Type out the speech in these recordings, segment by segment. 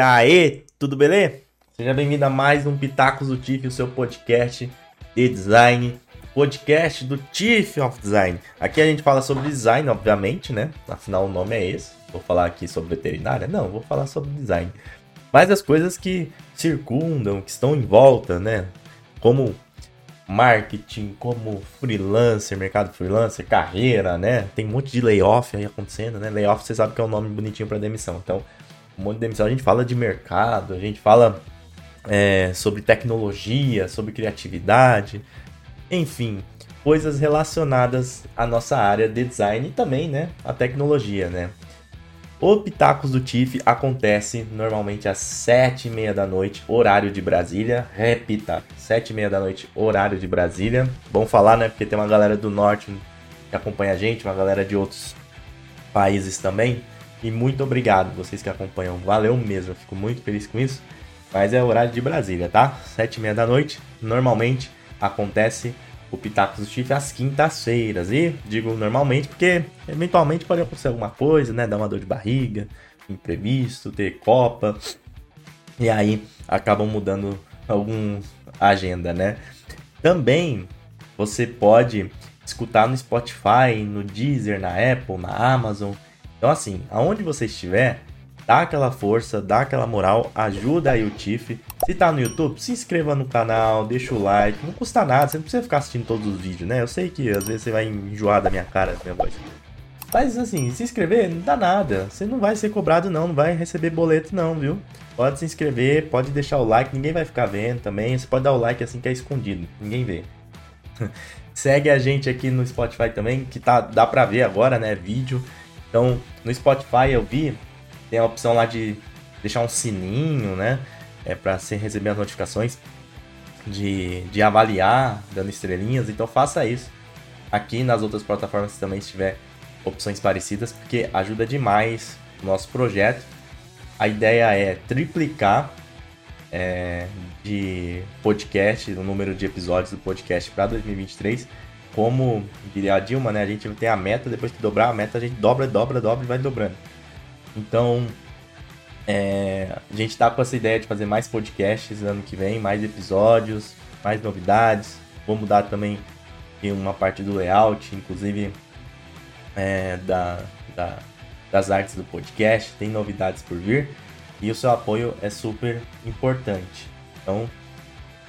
Aí, tudo beleza? Seja bem-vindo a mais um Pitacos do TIF, o seu podcast de design, podcast do TIF of Design. Aqui a gente fala sobre design, obviamente, né? Afinal, o nome é esse. Vou falar aqui sobre veterinária? Não, vou falar sobre design. Mas as coisas que circundam, que estão em volta, né? Como marketing, como freelancer, mercado freelancer, carreira, né? Tem um monte de layoff aí acontecendo, né? Layoff você sabe que é um nome bonitinho para demissão. Então, um monte de demissão. A gente fala de mercado, a gente fala é, sobre tecnologia, sobre criatividade, enfim, coisas relacionadas à nossa área de design e também, né? A tecnologia, né? O Pitacos do TIFF acontece normalmente às sete e meia da noite, horário de Brasília. Repita, sete e meia da noite, horário de Brasília. Bom falar, né? Porque tem uma galera do norte que acompanha a gente, uma galera de outros países também. E muito obrigado vocês que acompanham. Valeu mesmo, fico muito feliz com isso. Mas é horário de Brasília, tá? Sete e meia da noite, normalmente acontece o Pitacos do Chifre às quintas-feiras. E digo normalmente porque eventualmente pode acontecer alguma coisa, né? Dar uma dor de barriga, imprevisto, ter Copa. E aí acabam mudando algum agenda, né? Também você pode escutar no Spotify, no Deezer, na Apple, na Amazon. Então assim, aonde você estiver, dá aquela força, dá aquela moral, ajuda aí o Tiff. Se tá no YouTube, se inscreva no canal, deixa o like, não custa nada, você não precisa ficar assistindo todos os vídeos, né? Eu sei que às vezes você vai enjoar da minha cara, da minha voz. Mas assim, se inscrever não dá nada. Você não vai ser cobrado não, não vai receber boleto não, viu? Pode se inscrever, pode deixar o like, ninguém vai ficar vendo também. Você pode dar o like assim que é escondido, ninguém vê. Segue a gente aqui no Spotify também, que tá dá pra ver agora, né, vídeo. Então, no Spotify eu vi tem a opção lá de deixar um sininho, né? É para você receber as notificações de, de avaliar, dando estrelinhas. Então faça isso. Aqui nas outras plataformas também se tiver opções parecidas, porque ajuda demais o nosso projeto. A ideia é triplicar é, de podcast, o número de episódios do podcast para 2023. Como diria a Dilma, né? A gente tem a meta, depois que dobrar a meta, a gente dobra, dobra, dobra e vai dobrando. Então, é, a gente tá com essa ideia de fazer mais podcasts ano que vem, mais episódios, mais novidades. Vou mudar também uma parte do layout, inclusive é, da, da, das artes do podcast. Tem novidades por vir e o seu apoio é super importante. Então,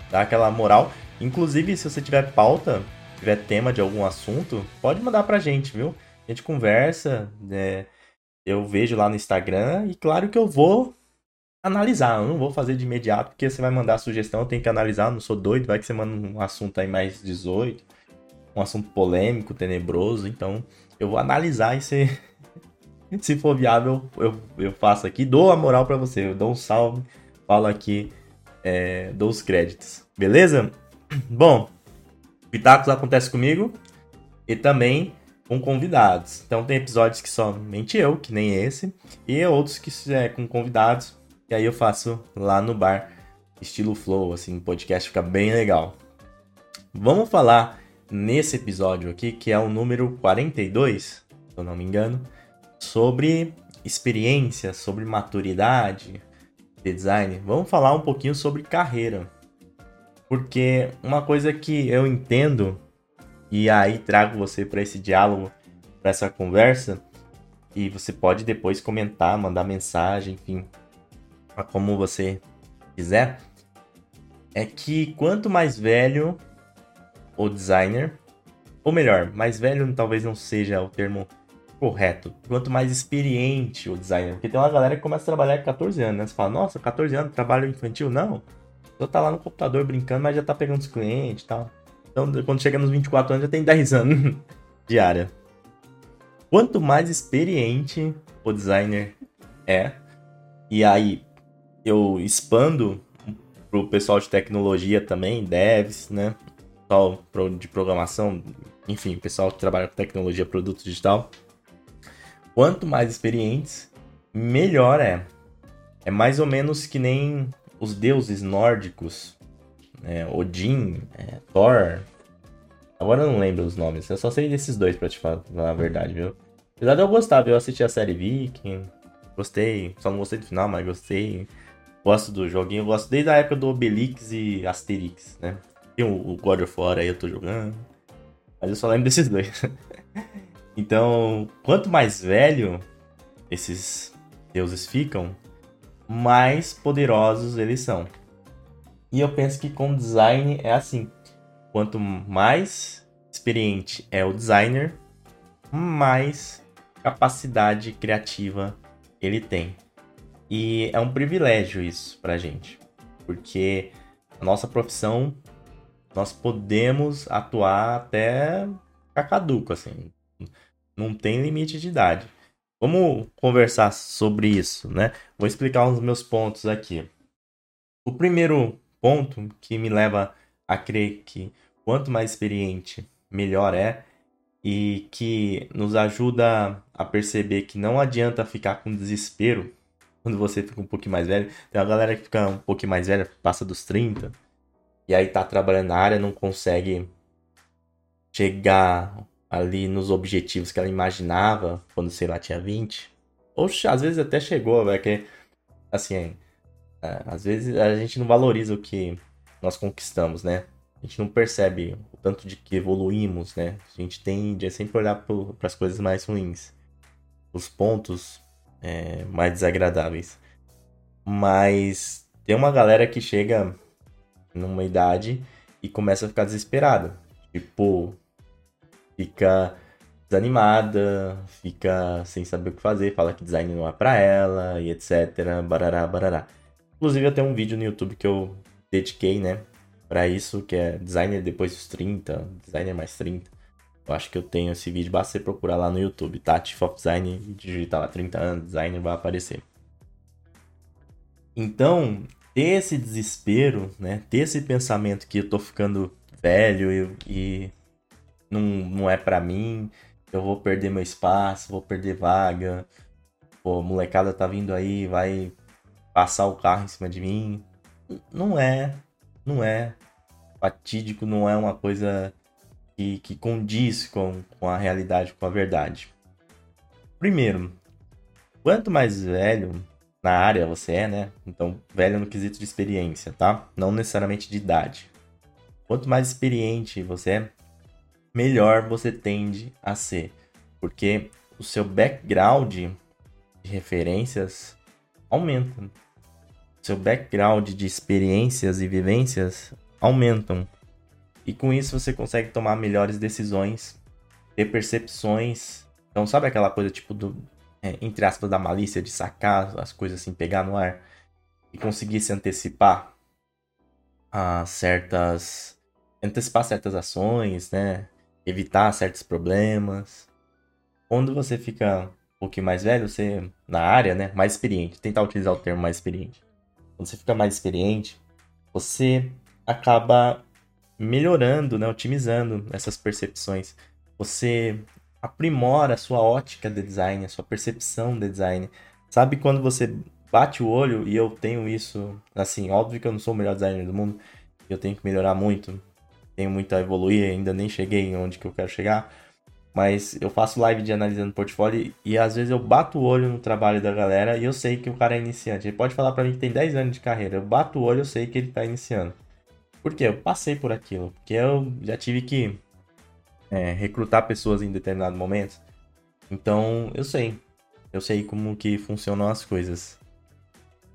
dá aquela moral. Inclusive, se você tiver pauta, tiver tema de algum assunto, pode mandar pra gente, viu? A gente conversa, né? eu vejo lá no Instagram e claro que eu vou analisar, eu não vou fazer de imediato, porque você vai mandar a sugestão, eu tenho que analisar, não sou doido, vai que você manda um assunto aí mais 18, um assunto polêmico, tenebroso, então eu vou analisar e se, se for viável, eu, eu faço aqui, dou a moral para você, eu dou um salve, falo aqui, é, dou os créditos, beleza? Bom, Pitacos acontece comigo e também com convidados. Então tem episódios que somente eu, que nem esse, e outros que é com convidados, e aí eu faço lá no bar, estilo flow, assim, podcast fica bem legal. Vamos falar nesse episódio aqui, que é o número 42, se eu não me engano, sobre experiência, sobre maturidade de design. Vamos falar um pouquinho sobre carreira. Porque uma coisa que eu entendo e aí trago você para esse diálogo, para essa conversa. E você pode depois comentar, mandar mensagem, enfim, como você quiser. É que quanto mais velho o designer, ou melhor, mais velho talvez não seja o termo correto. Quanto mais experiente o designer. Porque tem uma galera que começa a trabalhar com 14 anos, né? Você fala, nossa, 14 anos, trabalho infantil? Não. Eu tá lá no computador brincando, mas já tá pegando os clientes e tal. Então, quando chega nos 24 anos, já tem 10 anos de área. Quanto mais experiente o designer é, e aí eu expando pro pessoal de tecnologia também, devs, né? Pessoal de programação, enfim, pessoal que trabalha com tecnologia, produto digital. Quanto mais experientes, melhor é. É mais ou menos que nem os deuses nórdicos é, Odin, é, Thor. Agora eu não lembro os nomes, eu só sei desses dois pra te falar a verdade, viu? Apesar de eu gostar, eu assisti a série Viking, Gostei, só não gostei do final, mas gostei. Gosto do joguinho, gosto desde a época do Obelix e Asterix, né? Tem o God of War aí eu tô jogando. Mas eu só lembro desses dois. então, quanto mais velho esses deuses ficam, mais poderosos eles são. E eu penso que com design é assim. Quanto mais experiente é o designer, mais capacidade criativa ele tem. E é um privilégio isso pra gente, porque a nossa profissão nós podemos atuar até cacaduco, assim. Não tem limite de idade. Vamos conversar sobre isso, né? Vou explicar os meus pontos aqui. O primeiro ponto que me leva a crer que quanto mais experiente, melhor é, e que nos ajuda a perceber que não adianta ficar com desespero quando você fica um pouquinho mais velho. Tem uma galera que fica um pouquinho mais velha, passa dos 30, e aí tá trabalhando na área, não consegue chegar ali nos objetivos que ela imaginava quando, sei lá, tinha 20. Ou às vezes até chegou, velho, que assim, é, às vezes a gente não valoriza o que nós conquistamos, né? A gente não percebe o tanto de que evoluímos, né? A gente tende a sempre olhar para as coisas mais ruins, os pontos é, mais desagradáveis. Mas tem uma galera que chega numa idade e começa a ficar desesperada. Tipo, fica desanimada, fica sem saber o que fazer, fala que design não é pra ela e etc. Barará, barará. Inclusive tenho um vídeo no YouTube que eu dediquei, né, para isso, que é designer depois dos 30, designer mais 30. Eu acho que eu tenho esse vídeo, basta você procurar lá no YouTube, tá? Chief of Design, digitar lá 30 anos, designer vai aparecer. Então, ter esse desespero, né? Ter esse pensamento que eu tô ficando velho e, e não, não é para mim, eu vou perder meu espaço, vou perder vaga, pô, molecada tá vindo aí, vai passar o carro em cima de mim. Não é, não é fatídico, não é uma coisa que, que condiz com, com a realidade, com a verdade. Primeiro, quanto mais velho, na área você é, né? Então, velho no quesito de experiência, tá? Não necessariamente de idade. Quanto mais experiente você é, melhor você tende a ser. Porque o seu background de referências aumenta. Seu background de experiências e vivências aumentam. E com isso você consegue tomar melhores decisões, ter percepções. Então, sabe aquela coisa tipo do é, entre aspas, da malícia de sacar as coisas assim, pegar no ar e conseguir se antecipar a certas. antecipar certas ações, né? Evitar certos problemas. Quando você fica um pouquinho mais velho, você, na área, né? Mais experiente, tentar utilizar o termo mais experiente. Quando você fica mais experiente, você acaba melhorando, né? Otimizando essas percepções. Você aprimora a sua ótica de design, a sua percepção de design. Sabe quando você bate o olho e eu tenho isso, assim, óbvio que eu não sou o melhor designer do mundo, eu tenho que melhorar muito, tenho muito a evoluir, ainda nem cheguei onde que eu quero chegar, mas eu faço live de analisando portfólio e às vezes eu bato o olho no trabalho da galera e eu sei que o cara é iniciante. Ele pode falar para mim que tem 10 anos de carreira, eu bato o olho, eu sei que ele tá iniciando. Por quê? Eu passei por aquilo, porque eu já tive que é, recrutar pessoas em determinado momento. Então, eu sei. Eu sei como que funcionam as coisas.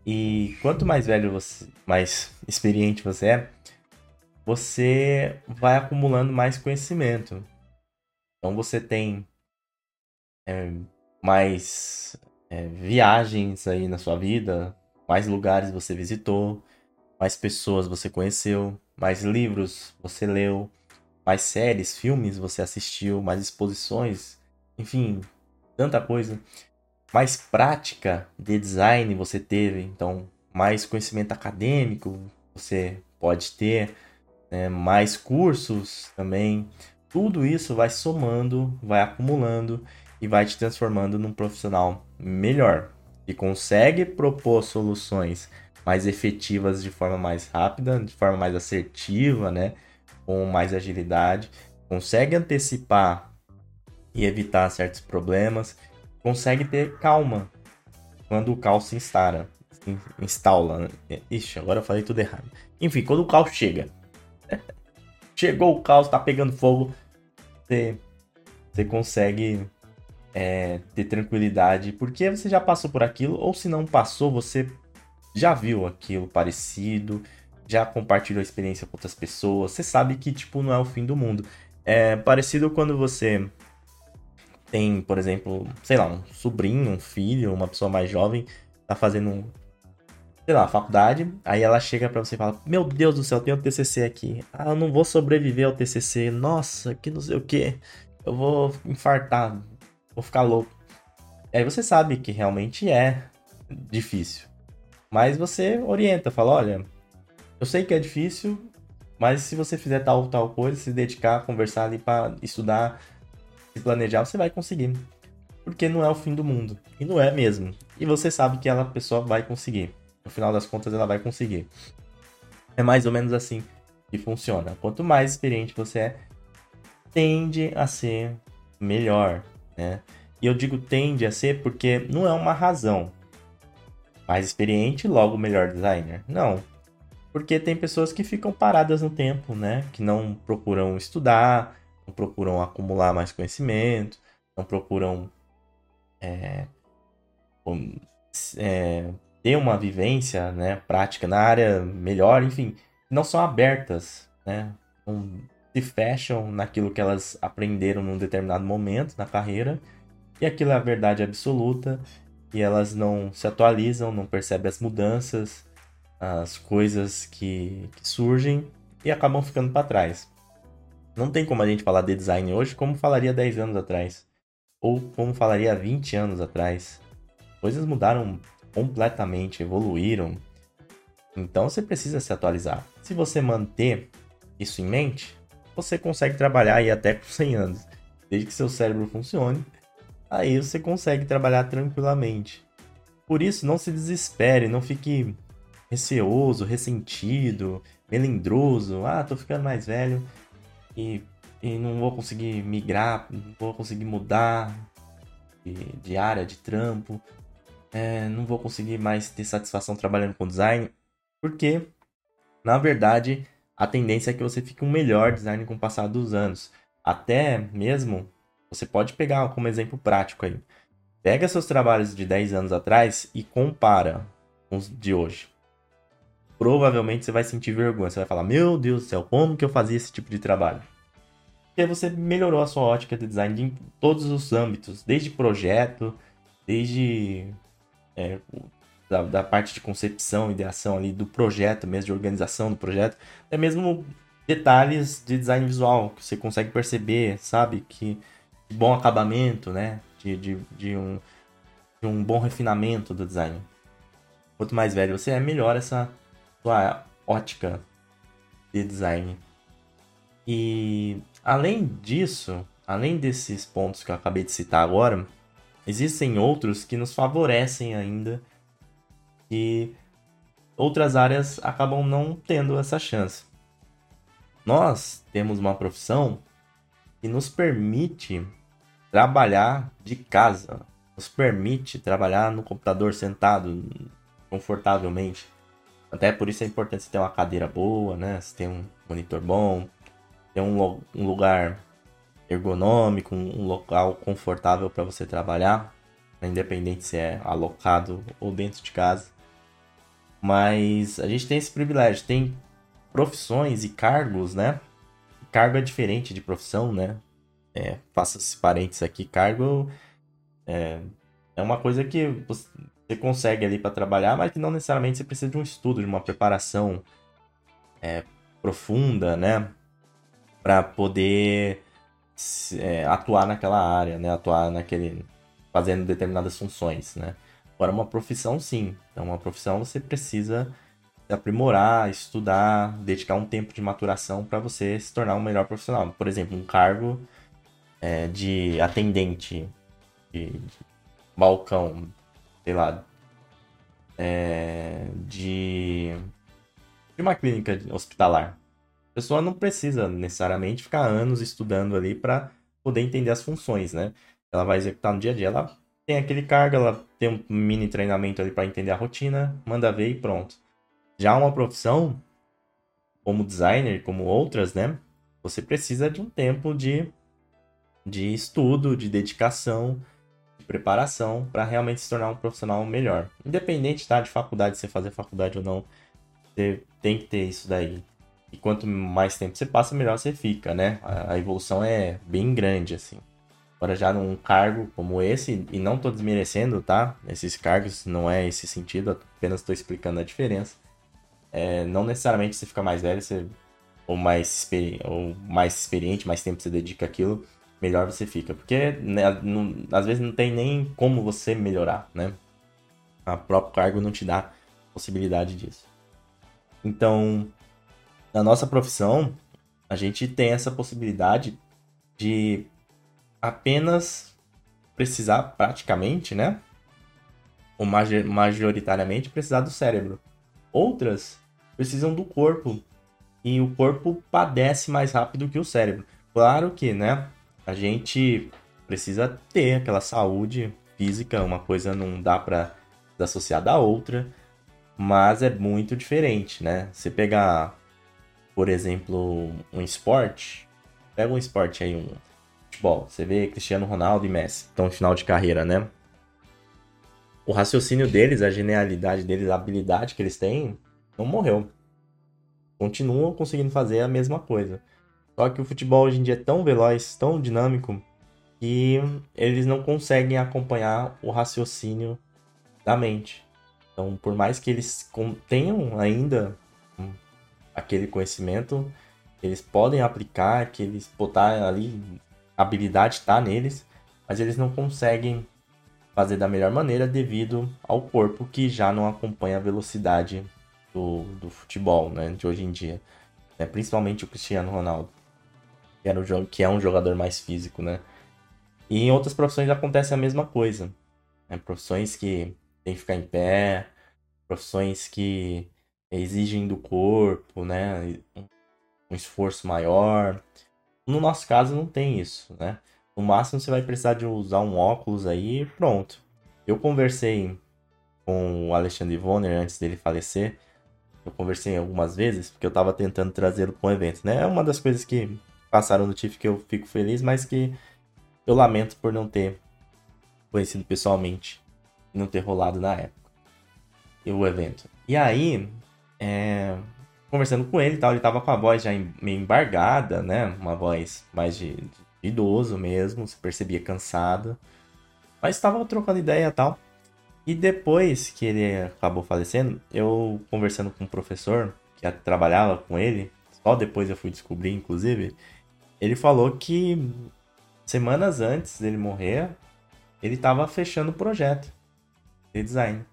E quanto mais velho você, mais experiente você é, você vai acumulando mais conhecimento. Então você tem é, mais é, viagens aí na sua vida, mais lugares você visitou, mais pessoas você conheceu, mais livros você leu, mais séries, filmes você assistiu, mais exposições, enfim, tanta coisa. Mais prática de design você teve, então mais conhecimento acadêmico você pode ter, né? mais cursos também. Tudo isso vai somando, vai acumulando e vai te transformando num profissional melhor e consegue propor soluções mais efetivas de forma mais rápida, de forma mais assertiva, né? com mais agilidade, consegue antecipar e evitar certos problemas, consegue ter calma. quando o caos se instala. Instala. Né? Ixi, agora eu falei tudo errado. Enfim, quando o caos chega. Chegou o caos, tá pegando fogo. Você, você consegue é, ter tranquilidade. Porque você já passou por aquilo. Ou se não passou, você já viu aquilo parecido. Já compartilhou a experiência com outras pessoas. Você sabe que, tipo, não é o fim do mundo. É parecido quando você tem, por exemplo, sei lá, um sobrinho, um filho, uma pessoa mais jovem, tá fazendo, sei lá, faculdade, aí ela chega para você e fala: Meu Deus do céu, tem o TCC aqui. Ah, eu não vou sobreviver ao TCC. Nossa, que não sei o que. Eu vou infartar, vou ficar louco. Aí você sabe que realmente é difícil. Mas você orienta, fala: Olha, eu sei que é difícil, mas se você fizer tal tal coisa, se dedicar, conversar ali para estudar, se planejar, você vai conseguir. Porque não é o fim do mundo. E não é mesmo. E você sabe que ela pessoa vai conseguir. No final das contas, ela vai conseguir. É mais ou menos assim que funciona. Quanto mais experiente você é, tende a ser melhor, né? E eu digo tende a ser porque não é uma razão. Mais experiente, logo melhor designer. Não. Porque tem pessoas que ficam paradas no tempo, né? Que não procuram estudar, não procuram acumular mais conhecimento, não procuram é, é, ter uma vivência né, prática na área melhor, enfim, não são abertas, né? Não se fecham naquilo que elas aprenderam num determinado momento na carreira, e aquilo é a verdade absoluta, e elas não se atualizam, não percebem as mudanças, as coisas que, que surgem e acabam ficando para trás. Não tem como a gente falar de design hoje como falaria 10 anos atrás. Ou como falaria 20 anos atrás. Coisas mudaram completamente, evoluíram. Então você precisa se atualizar. Se você manter isso em mente, você consegue trabalhar aí até com 100 anos. Desde que seu cérebro funcione, aí você consegue trabalhar tranquilamente. Por isso, não se desespere, não fique receoso, ressentido, melindroso. Ah, tô ficando mais velho e, e não vou conseguir migrar, não vou conseguir mudar de, de área, de trampo. É, não vou conseguir mais ter satisfação trabalhando com design. Porque, na verdade, a tendência é que você fique um melhor design com o passar dos anos. Até mesmo, você pode pegar como exemplo prático aí. Pega seus trabalhos de 10 anos atrás e compara com os de hoje provavelmente você vai sentir vergonha. Você vai falar: Meu Deus do céu, como que eu fazia esse tipo de trabalho? Porque você melhorou a sua ótica de design em todos os âmbitos, desde projeto, desde é, da, da, parte de concepção, ideação ali do projeto, mesmo de organização do projeto, até mesmo detalhes de design visual que você consegue perceber, sabe? Que de bom acabamento, né? De, de, de, um, de um bom refinamento do design. Quanto mais velho você é, melhor essa sua ótica de design. E além disso, além desses pontos que eu acabei de citar agora, existem outros que nos favorecem ainda e outras áreas acabam não tendo essa chance. Nós temos uma profissão que nos permite trabalhar de casa, nos permite trabalhar no computador sentado confortavelmente. Até por isso é importante você ter uma cadeira boa, né? Você ter um monitor bom, ter um, um lugar ergonômico, um, local confortável para você trabalhar, né? independente se é alocado ou dentro de casa. Mas a gente tem esse privilégio, tem profissões e cargos, né? Cargo é diferente de profissão, né? É, faça esse parênteses aqui, cargo é, é uma coisa que você consegue ali para trabalhar, mas que não necessariamente você precisa de um estudo, de uma preparação é, profunda, né? Para poder é, atuar naquela área, né? Atuar naquele. fazendo determinadas funções, né? Agora, uma profissão, sim. Então, uma profissão você precisa aprimorar, estudar, dedicar um tempo de maturação para você se tornar um melhor profissional. Por exemplo, um cargo é, de atendente de, de balcão sei lá, é, de, de uma clínica hospitalar. Pessoa não precisa necessariamente ficar anos estudando ali para poder entender as funções, né? Ela vai executar no dia a dia, ela tem aquele cargo, ela tem um mini treinamento ali para entender a rotina, manda ver e pronto. Já uma profissão, como designer, como outras, né? Você precisa de um tempo de, de estudo, de dedicação, de preparação para realmente se tornar um profissional melhor. Independente tá, de faculdade, você fazer faculdade ou não, você tem que ter isso daí. E quanto mais tempo você passa, melhor você fica, né? A, evolução é bem grande, assim. Agora já num cargo como esse, e não tô desmerecendo, tá? Esses cargos não é esse sentido, apenas estou explicando a diferença. É, não necessariamente você fica mais velho, você, ou, mais ou mais experiente, mais tempo você dedica aquilo, melhor você fica. Porque né, não, às vezes não tem nem como você melhorar, né? A próprio cargo não te dá possibilidade disso. Então, na nossa profissão, a gente tem essa possibilidade de apenas precisar praticamente, né? Ou majoritariamente precisar do cérebro. Outras precisam do corpo. E o corpo padece mais rápido que o cérebro. Claro que, né? A gente precisa ter aquela saúde física, uma coisa não dá para associar da outra, mas é muito diferente, né? Você pegar, por exemplo, um esporte, pega um esporte aí, um futebol, você vê Cristiano Ronaldo e Messi, estão em final de carreira, né? O raciocínio deles, a genialidade deles, a habilidade que eles têm, não morreu. Continuam conseguindo fazer a mesma coisa. Só que o futebol hoje em dia é tão veloz, tão dinâmico, que eles não conseguem acompanhar o raciocínio da mente. Então, por mais que eles tenham ainda aquele conhecimento, eles podem aplicar, que eles botar ali, a habilidade está neles, mas eles não conseguem fazer da melhor maneira devido ao corpo que já não acompanha a velocidade do, do futebol, né, de hoje em dia. É, principalmente o Cristiano Ronaldo que, era o, que é um jogador mais físico, né? E em outras profissões acontece a mesma coisa. Né? Profissões que tem que ficar em pé, profissões que exigem do corpo, né? Um esforço maior. No nosso caso não tem isso, né? No máximo você vai precisar de usar um óculos aí e pronto. Eu conversei com o Alexandre Vonner antes dele falecer. Eu conversei algumas vezes porque eu estava tentando trazê-lo para um evento, né? É uma das coisas que passaram no TIFF que eu fico feliz, mas que eu lamento por não ter conhecido pessoalmente e não ter rolado na época o evento. E aí, é, conversando com ele tal, ele tava com a voz já meio embargada, né? Uma voz mais de, de idoso mesmo, se percebia cansado. Mas estava trocando ideia e tal. E depois que ele acabou falecendo, eu conversando com um professor que trabalhava com ele, só depois eu fui descobrir, inclusive, ele falou que semanas antes dele morrer, ele estava fechando o projeto de design.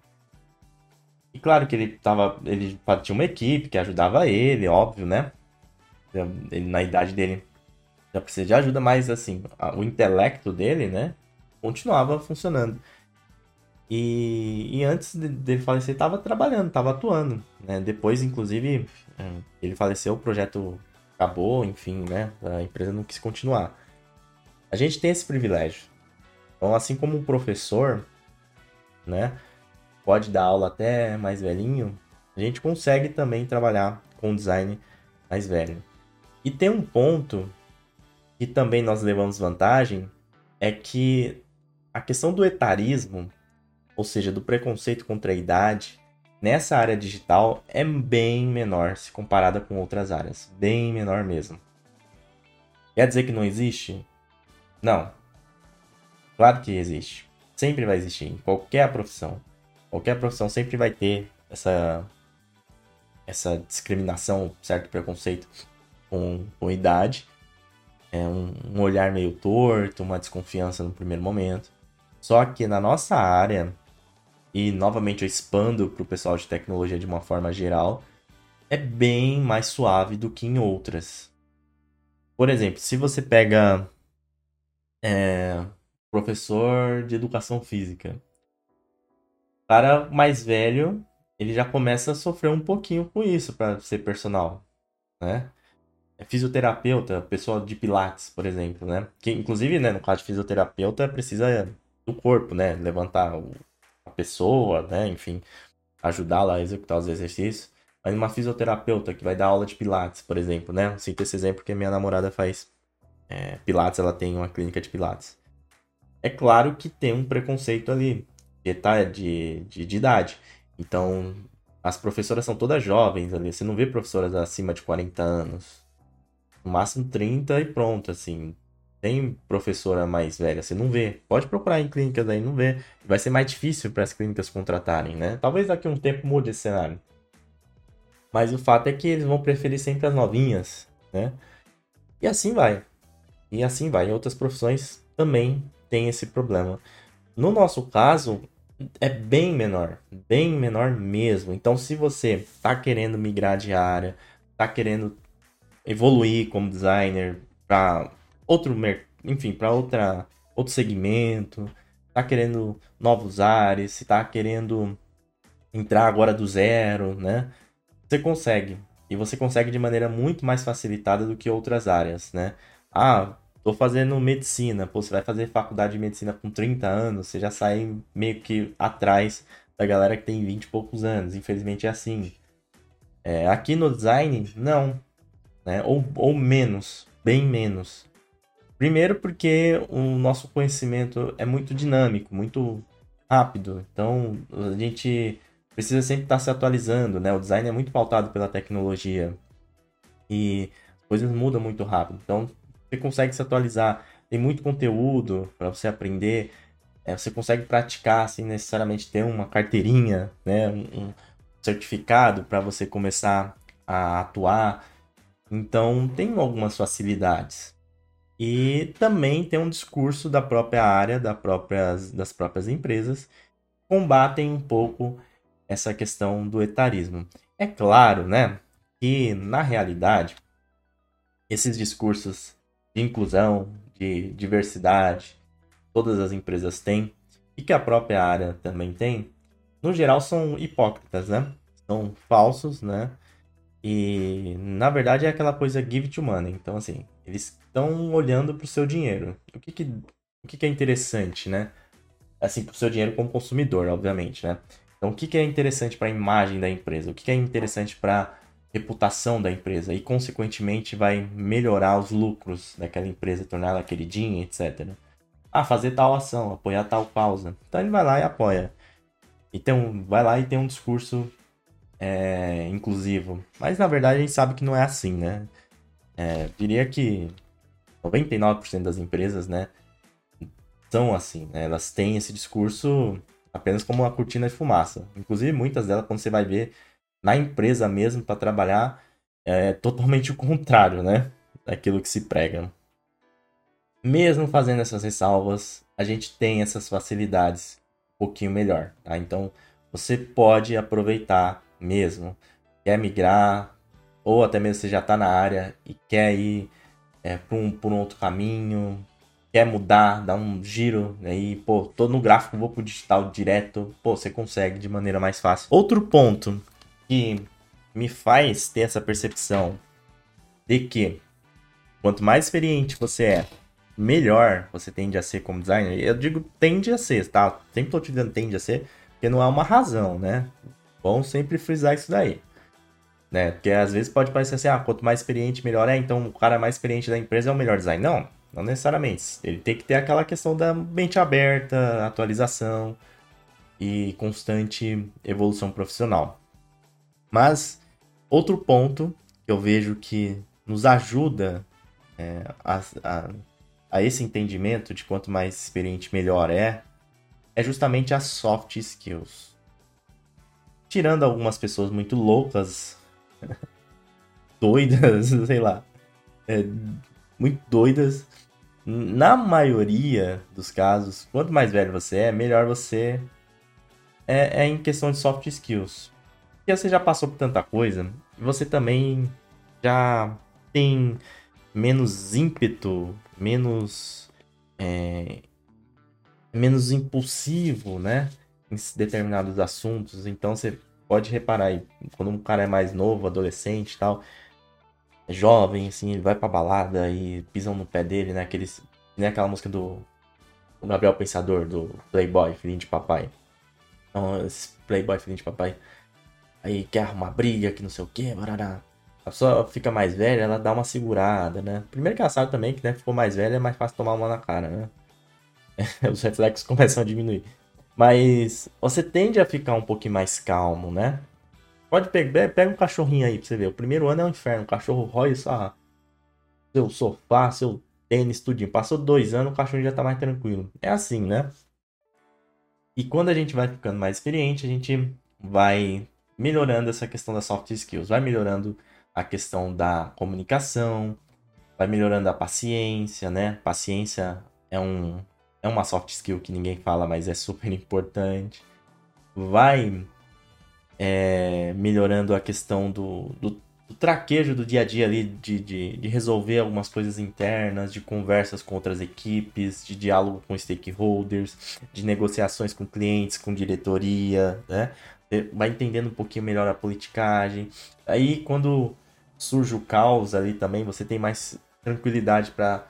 E claro que ele tava. Ele tinha uma equipe que ajudava ele, óbvio, né? Ele, na idade dele já precisa de ajuda, mas assim, o intelecto dele, né? Continuava funcionando. E, e antes dele falecer, estava trabalhando, estava atuando. Né? Depois, inclusive, é, ele faleceu, o projeto acabou, enfim, né? A empresa não quis continuar. A gente tem esse privilégio. Então, assim como um professor, né, pode dar aula até mais velhinho, a gente consegue também trabalhar com design mais velho. E tem um ponto que também nós levamos vantagem, é que a questão do etarismo, ou seja, do preconceito contra a idade, nessa área digital é bem menor se comparada com outras áreas. Bem menor mesmo. Quer dizer que não existe? Não. Claro que existe. Sempre vai existir. Em qualquer profissão. Qualquer profissão sempre vai ter essa, essa discriminação, certo preconceito com, com idade. É um, um olhar meio torto, uma desconfiança no primeiro momento. Só que na nossa área, e novamente eu expando para o pessoal de tecnologia de uma forma geral, é bem mais suave do que em outras. Por exemplo, se você pega é, professor de educação física, cara mais velho, ele já começa a sofrer um pouquinho com isso para ser personal, né? É fisioterapeuta, pessoal de pilates, por exemplo, né? Que inclusive, né, no caso de fisioterapeuta, precisa do corpo, né? Levantar a pessoa, né? Enfim, ajudá-la a executar os exercícios. Mas uma fisioterapeuta que vai dar aula de pilates, por exemplo, né? Sinto esse exemplo porque minha namorada faz é, pilates, ela tem uma clínica de pilates. É claro que tem um preconceito ali de, de, de, de idade. Então, as professoras são todas jovens ali. Você não vê professoras acima de 40 anos. No máximo 30 e pronto, assim. Tem professora mais velha, você não vê. Pode procurar em clínicas aí, não vê. Vai ser mais difícil para as clínicas contratarem, né? Talvez daqui a um tempo mude esse cenário. Mas o fato é que eles vão preferir sempre as novinhas, né? E assim vai. E assim vai. Em outras profissões também tem esse problema. No nosso caso, é bem menor, bem menor mesmo. Então, se você está querendo migrar de área, está querendo evoluir como designer para outro, enfim, para outra outro segmento, está querendo novos ares, se está querendo entrar agora do zero, né? Você consegue. E você consegue de maneira muito mais facilitada do que outras áreas, né? Ah, Tô fazendo medicina. Pô, você vai fazer faculdade de medicina com 30 anos, você já sai meio que atrás da galera que tem 20 e poucos anos. Infelizmente é assim. É, aqui no design, não. Né? Ou, ou menos, bem menos. Primeiro porque o nosso conhecimento é muito dinâmico, muito rápido. Então a gente precisa sempre estar se atualizando, né? O design é muito pautado pela tecnologia. E as coisas mudam muito rápido. Então você consegue se atualizar. Tem muito conteúdo para você aprender. É, você consegue praticar sem necessariamente ter uma carteirinha, né? um, certificado para você começar a atuar. Então tem algumas facilidades. E também tem um discurso da própria área, da próprias, das próprias empresas, combatem um pouco essa questão do etarismo. É claro, né, que na realidade esses discursos de inclusão, de diversidade, todas as empresas têm, e que a própria área também tem, no geral são hipócritas, né? São falsos, né? E na verdade é aquela coisa give to money. Então, assim, eles estão olhando para o seu dinheiro. O que, que, o que, que é interessante, né? Assim, para o seu dinheiro como consumidor, obviamente, né? Então, o que, que é interessante para a imagem da empresa? O que, que é interessante para reputação da empresa e, consequentemente, vai melhorar os lucros daquela empresa, torná-la queridinha, etc. Ah, fazer tal ação, apoiar tal causa. Então ele vai lá e apoia. E um, vai lá e tem um discurso é, inclusivo. Mas na verdade a gente sabe que não é assim, né? É, diria que 99% das empresas, né, são assim, né? Elas têm esse discurso apenas como uma cortina de fumaça. Inclusive, muitas delas, quando você vai ver na empresa mesmo para trabalhar é totalmente o contrário, né? Daquilo que se prega. Mesmo fazendo essas ressalvas, a gente tem essas facilidades um pouquinho melhor, tá? Então, você pode aproveitar mesmo. Quer migrar, ou até mesmo você já está na área e quer ir é, por, um, por um outro caminho, quer mudar, dar um giro, né? e pô, tô no gráfico, vou pro digital direto, pô, você consegue de maneira mais fácil. Outro ponto que me faz ter essa percepção de que quanto mais experiente você é, melhor você tende a ser como designer. Eu digo tende a ser, tá? Sempre tô te tende a ser, porque não há uma razão, né? Bom sempre frisar isso daí. Né? Porque às vezes pode parecer assim, ah, quanto mais experiente, melhor é, então o cara mais experiente da empresa é o melhor design. Não, não necessariamente. Ele tem que ter aquela questão da mente aberta, atualização e constante evolução profissional. Mas outro ponto que eu vejo que nos ajuda é, a, a, a, esse entendimento de quanto mais experiente melhor é, é justamente as soft skills. Tirando algumas pessoas muito loucas, doidas, sei lá, é, muito doidas, na maioria dos casos, quanto mais velho você é, melhor você é, é em questão de soft skills. Porque você já passou por tanta coisa, você também já tem menos ímpeto, menos. É, menos impulsivo, né? Em determinados assuntos. Então você pode reparar aí, quando um cara é mais novo, adolescente e tal, é jovem, assim, ele vai pra balada e pisam no pé dele, né? Aqueles, né? Aquela música do Gabriel Pensador do Playboy, filhinho de papai. Então, esse Playboy, filhinho de papai. Aí quer arrumar briga, que não sei o que, barará. A pessoa fica mais velha, ela dá uma segurada, né? Primeiro que ela sabe também que, né, ficou mais velha, é mais fácil tomar uma na cara, né? Os reflexos começam a diminuir. Mas você tende a ficar um pouquinho mais calmo, né? Pode pegar, pega um cachorrinho aí pra você ver. O primeiro ano é um inferno. O cachorro rói só seu sofá, seu tênis, tudinho. Passou dois anos, o cachorro já tá mais tranquilo. É assim, né? E quando a gente vai ficando mais experiente, a gente vai melhorando essa questão das soft skills, vai melhorando a questão da comunicação, vai melhorando a paciência, né? Paciência é um é uma soft skill que ninguém fala, mas é super importante. Vai é, melhorando a questão do, do, do, traquejo do dia a dia ali, de, de, de, resolver algumas coisas internas, de conversas com outras equipes, de diálogo com stakeholders, de negociações com clientes, com diretoria, né? Vai entendendo um pouquinho melhor a politicagem. Aí, quando surge o caos ali também, você tem mais tranquilidade para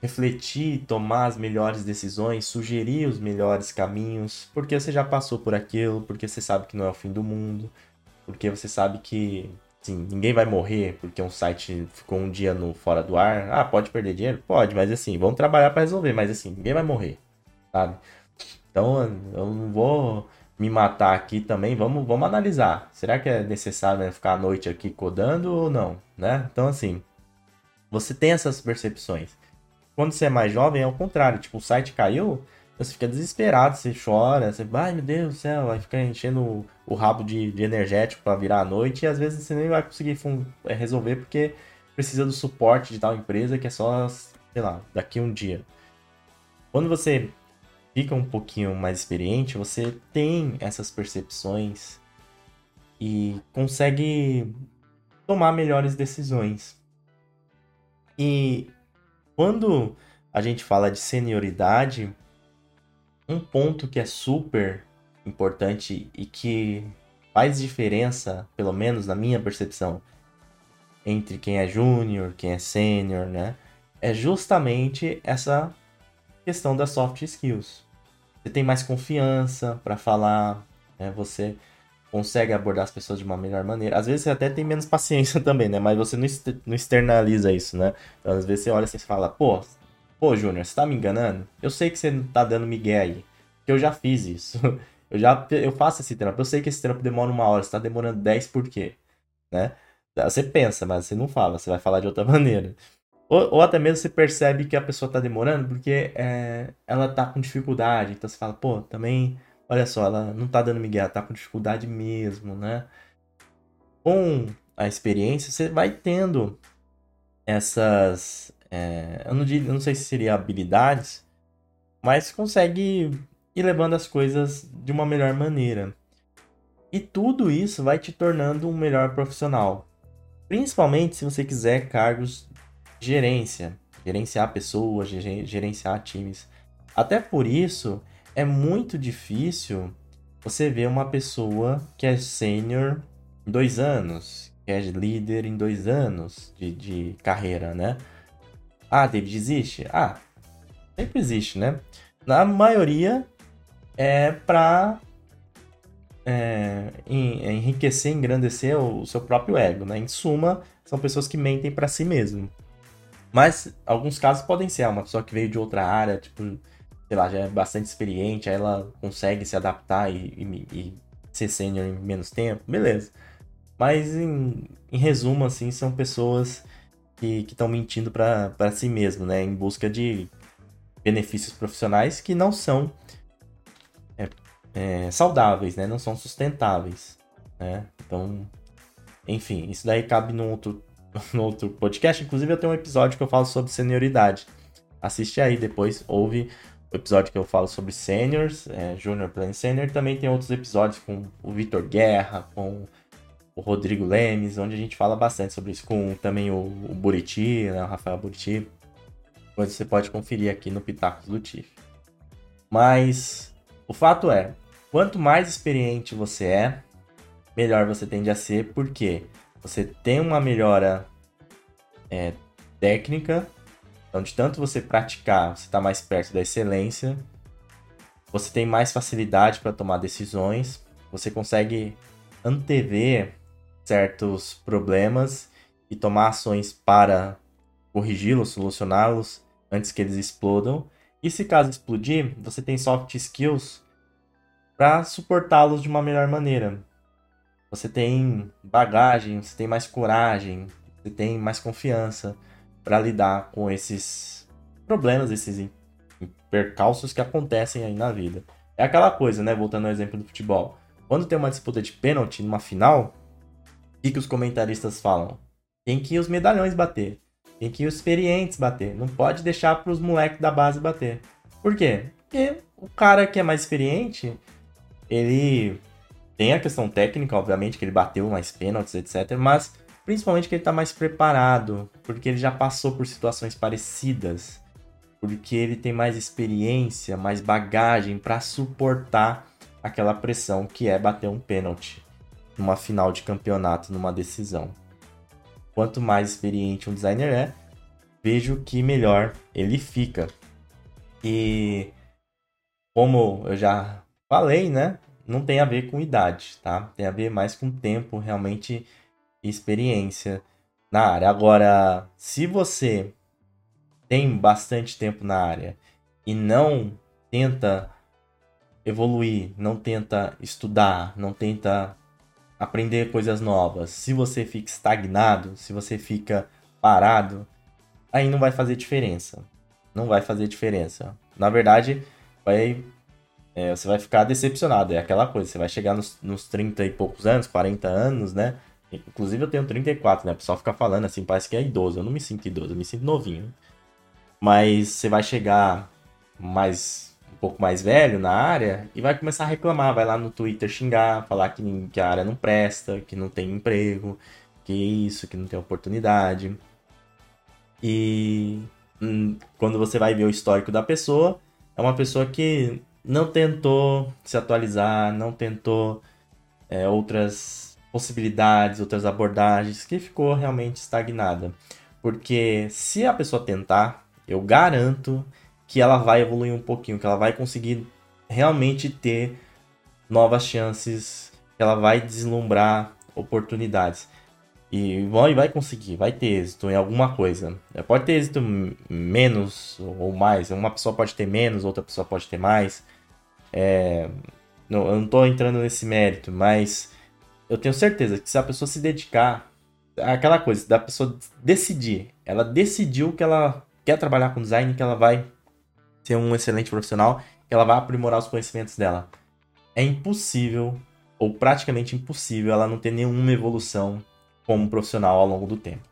refletir, tomar as melhores decisões, sugerir os melhores caminhos, porque você já passou por aquilo, porque você sabe que não é o fim do mundo, porque você sabe que assim, ninguém vai morrer porque um site ficou um dia no fora do ar. Ah, pode perder dinheiro? Pode, mas assim, vamos trabalhar para resolver, mas assim, ninguém vai morrer, sabe? Então, eu não vou me matar aqui também, vamos, vamos analisar. Será que é necessário né, ficar à noite aqui codando ou não, né? Então, assim, você tem essas percepções. Quando você é mais jovem, é o contrário. Tipo, o site caiu, você fica desesperado, você chora, você, ai meu Deus do céu, vai ficar enchendo o, o rabo de, de energético para virar a noite e às vezes você nem vai conseguir é, resolver porque precisa do suporte de tal empresa que é só, sei lá, daqui um dia. Quando você fica um pouquinho mais experiente, você tem essas percepções e consegue tomar melhores decisões. E quando a gente fala de senioridade, um ponto que é super importante e que faz diferença, pelo menos na minha percepção, entre quem é júnior, quem é sênior, né? É justamente essa questão das soft skills. Você tem mais confiança para falar, né? Você consegue abordar as pessoas de uma melhor maneira. Às vezes você até tem menos paciência também, né? Mas você não externaliza isso, né? Então, às vezes você olha assim e fala, pô, pô, Júnior, você tá me enganando? Eu sei que você não tá dando migué aí. Que eu já fiz isso. Eu já eu faço esse trampo. Eu sei que esse trampo demora uma hora. Você tá demorando 10 por quê? Né? Você pensa, mas você não fala. Você vai falar de outra maneira. Ou, ou até mesmo você percebe que a pessoa tá demorando porque é, ela tá com dificuldade. Então você fala, pô, também Olha só, ela não tá dando migué, ela tá com dificuldade mesmo, né? Com a experiência, você vai tendo essas. É, eu, não eu não sei se seria habilidades, mas consegue ir levando as coisas de uma melhor maneira. E tudo isso vai te tornando um melhor profissional. Principalmente se você quiser cargos gerência, gerenciar pessoas, gerenciar times. Até por isso, é muito difícil você ver uma pessoa que é sênior em dois anos, que é líder em dois anos de, de carreira, né? Ah, David, existe? Ah, sempre existe, né? Na maioria é para é, enriquecer, engrandecer o seu próprio ego, né? Em suma, são pessoas que mentem para si mesmo. Mas alguns casos podem ser uma pessoa que veio de outra área, tipo sei lá, já é bastante experiente, aí ela consegue se adaptar e, e, e ser sênior em menos tempo, beleza. Mas em, em resumo, assim, são pessoas que estão mentindo para si mesmo, né? Em busca de benefícios profissionais que não são é, é, saudáveis, né? Não são sustentáveis, né? Então, enfim, isso daí cabe num outro, num outro podcast. Inclusive, eu tenho um episódio que eu falo sobre senioridade. Assiste aí depois, ouve o episódio que eu falo sobre seniors, é, Junior Plan Senior. Também tem outros episódios com o Vitor Guerra, com o Rodrigo Lemes, onde a gente fala bastante sobre isso, com também o, o Buriti, né, o Rafael Buriti. Coisa você pode conferir aqui no Pitacos do TIF. Mas o fato é, quanto mais experiente você é, melhor você tende a ser, porque você tem uma melhora é, técnica, Então, de tanto você praticar, você está mais perto da excelência, você tem mais facilidade para tomar decisões, você consegue antever certos problemas e tomar ações para corrigi-los, solucioná-los antes que eles explodam. E se caso explodir, você tem soft skills para suportá-los de uma melhor maneira. Você tem bagagem, você tem mais coragem, você tem mais confiança para lidar com esses problemas, esses percalços que acontecem aí na vida. É aquela coisa, né? Voltando ao exemplo do futebol. Quando tem uma disputa de pênalti numa final, o que, que os comentaristas falam? Tem que os medalhões bater. Tem que os experientes bater. Não pode deixar para os moleques da base bater. Por quê? Porque o cara que é mais experiente, ele tem a questão técnica, obviamente, que ele bateu mais pênaltis, etc. Mas principalmente que ele está mais preparado, porque ele já passou por situações parecidas, porque ele tem mais experiência, mais bagagem para suportar aquela pressão que é bater um pênalti numa final de campeonato, numa decisão. Quanto mais experiente um designer é, vejo que melhor ele fica. E como eu já falei, né? Não tem a ver com idade, tá? Tem a ver mais com tempo, realmente experiência na área. Agora, se você tem bastante tempo na área e não tenta evoluir, não tenta estudar, não tenta aprender coisas novas, se você fica estagnado, se você fica parado, aí não vai fazer diferença. Não vai fazer diferença. Na verdade, vai, é, você vai ficar decepcionado. É aquela coisa, você vai chegar nos, nos 30 e poucos anos, 40 anos, né? Inclusive eu tenho 34, né? O pessoal fica falando assim, parece que é idoso. Eu não me sinto idoso, eu me sinto novinho. Mas você vai chegar mais um pouco mais velho na área e vai começar a reclamar, vai lá no Twitter xingar, falar que, que a área não presta, que não tem emprego, que isso, que não tem oportunidade. E hum, quando você vai ver o histórico da pessoa, é uma pessoa que não tentou se atualizar, não tentou é, outras possibilidades, outras abordagens, que ficou realmente estagnada. Porque se a pessoa tentar, eu garanto que ela vai evoluir um pouquinho, que ela vai conseguir realmente ter novas chances, que ela vai deslumbrar oportunidades. E vai, vai conseguir, vai ter êxito em alguma coisa. Pode ter êxito menos ou mais. Uma pessoa pode ter menos, outra pessoa pode ter mais. É, não, eu não estou entrando nesse mérito, mas eu tenho certeza que se a pessoa se dedicar, aquela coisa, da pessoa decidir, ela decidiu que ela quer trabalhar com design, que ela vai ser um excelente profissional, que ela vai aprimorar os conhecimentos dela. É impossível, ou praticamente impossível, ela não ter nenhuma evolução como profissional ao longo do tempo.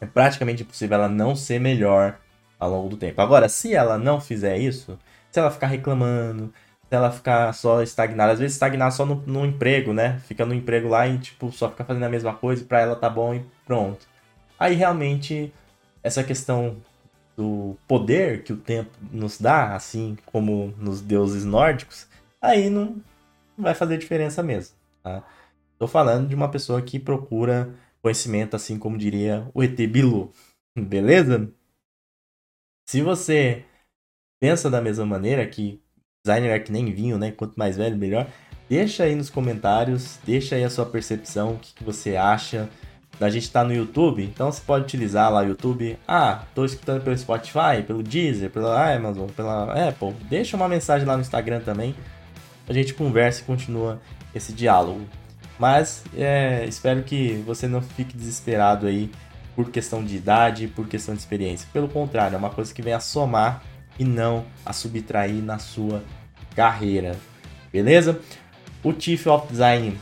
É praticamente impossível ela não ser melhor ao longo do tempo. Agora, se ela não fizer isso, se ela ficar reclamando, ela ficar só estagnada. Às vezes estagnar só no, no, emprego, né? Fica no emprego lá e, tipo, só fica fazendo a mesma coisa e pra ela tá bom e pronto. Aí realmente essa questão do poder que o tempo nos dá, assim como nos deuses nórdicos, aí não vai fazer diferença mesmo, tá? Tô falando de uma pessoa que procura conhecimento, assim como diria o ET Bilu, beleza? Se você pensa da mesma maneira que designer é que nem vinho, né? Quanto mais velho, melhor. Deixa aí nos comentários, deixa aí a sua percepção, o que, que você acha. A gente tá no YouTube, então você pode utilizar lá o YouTube. Ah, tô escutando pelo Spotify, pelo Deezer, pela Amazon, pela Apple. Deixa uma mensagem lá no Instagram também. A gente conversa e continua esse diálogo. Mas é, espero que você não fique desesperado aí por questão de idade, por questão de experiência. Pelo contrário, é uma coisa que vem a somar e não a subtrair na sua carreira. Beleza? O Chief of Design,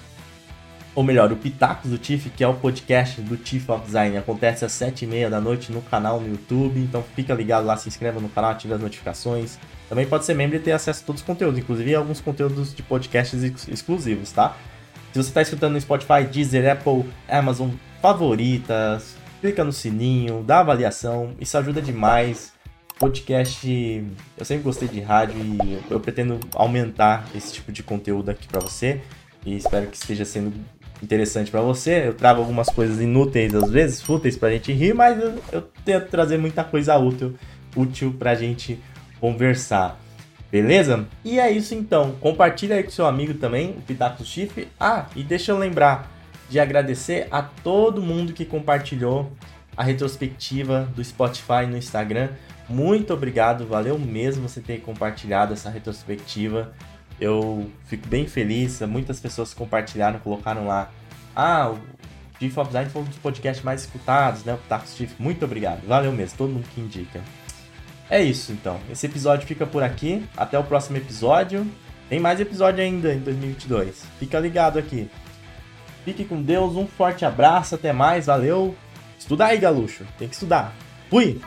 ou melhor, o Pitacos do Chief, que é o podcast do Chief of Design, acontece às 7h30 da noite no canal no YouTube. Então fica ligado lá, se inscreva no canal, ative as notificações. Também pode ser membro e ter acesso a todos os conteúdos, inclusive alguns conteúdos de podcasts ex exclusivos, tá? Se você está escutando no Spotify, Deezer, Apple, Amazon, favoritas, clica no sininho, dá avaliação, isso ajuda demais podcast, eu sempre gostei de rádio e eu pretendo aumentar esse tipo de conteúdo aqui para você e espero que esteja sendo interessante para você. Eu trago algumas coisas inúteis às vezes, fúteis pra gente rir, mas eu, eu tento trazer muita coisa útil, útil pra gente conversar. Beleza? E é isso então. Compartilha aí com seu amigo também, o Pitaco Chifre. Ah, e deixa eu lembrar de agradecer a todo mundo que compartilhou a retrospectiva do Spotify no Instagram. Muito obrigado, valeu mesmo você ter compartilhado essa retrospectiva. Eu fico bem feliz, muitas pessoas compartilharam, colocaram lá. Ah, o Chief of Design foi um dos podcasts mais escutados, né? O Tax Chief. Muito obrigado, valeu mesmo, todo mundo que indica. É isso então. Esse episódio fica por aqui. Até o próximo episódio. Tem mais episódio ainda em 2022. Fica ligado aqui. Fique com Deus, um forte abraço, até mais, valeu. Estuda aí, galucho. Tem que estudar. Fui!